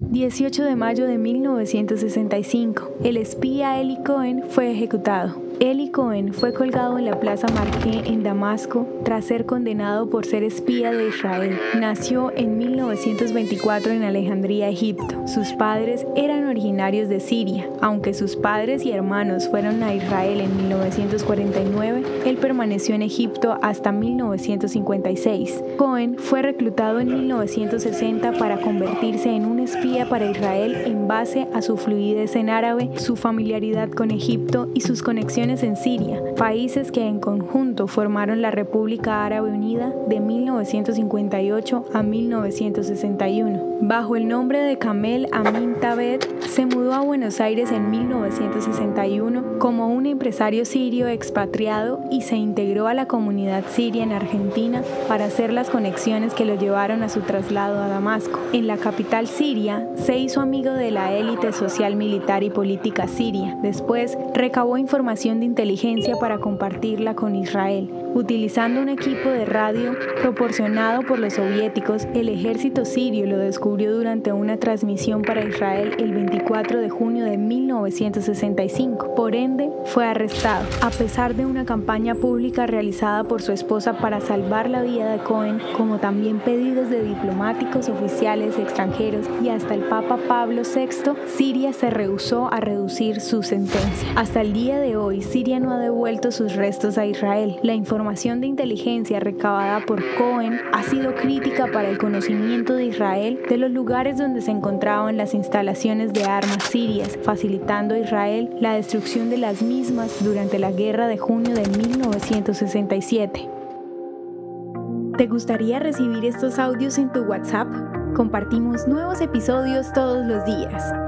18 de mayo de 1965, el espía Eli Cohen fue ejecutado. Eli Cohen fue colgado en la Plaza Marqué en Damasco tras ser condenado por ser espía de Israel. Nació en 1924 en Alejandría, Egipto. Sus padres eran originarios de Siria. Aunque sus padres y hermanos fueron a Israel en 1949, él permaneció en Egipto hasta 1956. Cohen fue reclutado en 1960 para convertirse en un espía para Israel en base a su fluidez en árabe, su familiaridad con Egipto y sus conexiones en Siria, países que en conjunto formaron la República Árabe Unida de 1958 a 1961. Bajo el nombre de Kamel Amin Tabet, se mudó a Buenos Aires en 1961 como un empresario sirio expatriado y se integró a la comunidad siria en Argentina para hacer las conexiones que lo llevaron a su traslado a Damasco. En la capital siria, se hizo amigo de la élite social, militar y política siria. Después, recabó de inteligencia para compartirla con Israel. Utilizando un equipo de radio proporcionado por los soviéticos, el ejército sirio lo descubrió durante una transmisión para Israel el 24 de junio de 1965. Por ende, fue arrestado. A pesar de una campaña pública realizada por su esposa para salvar la vida de Cohen, como también pedidos de diplomáticos, oficiales extranjeros y hasta el Papa Pablo VI, Siria se rehusó a reducir su sentencia. Hasta el día de hoy, Siria no ha devuelto sus restos a Israel. La información de inteligencia recabada por Cohen ha sido crítica para el conocimiento de Israel de los lugares donde se encontraban las instalaciones de armas sirias, facilitando a Israel la destrucción de las mismas durante la guerra de junio de 1967. ¿Te gustaría recibir estos audios en tu WhatsApp? Compartimos nuevos episodios todos los días.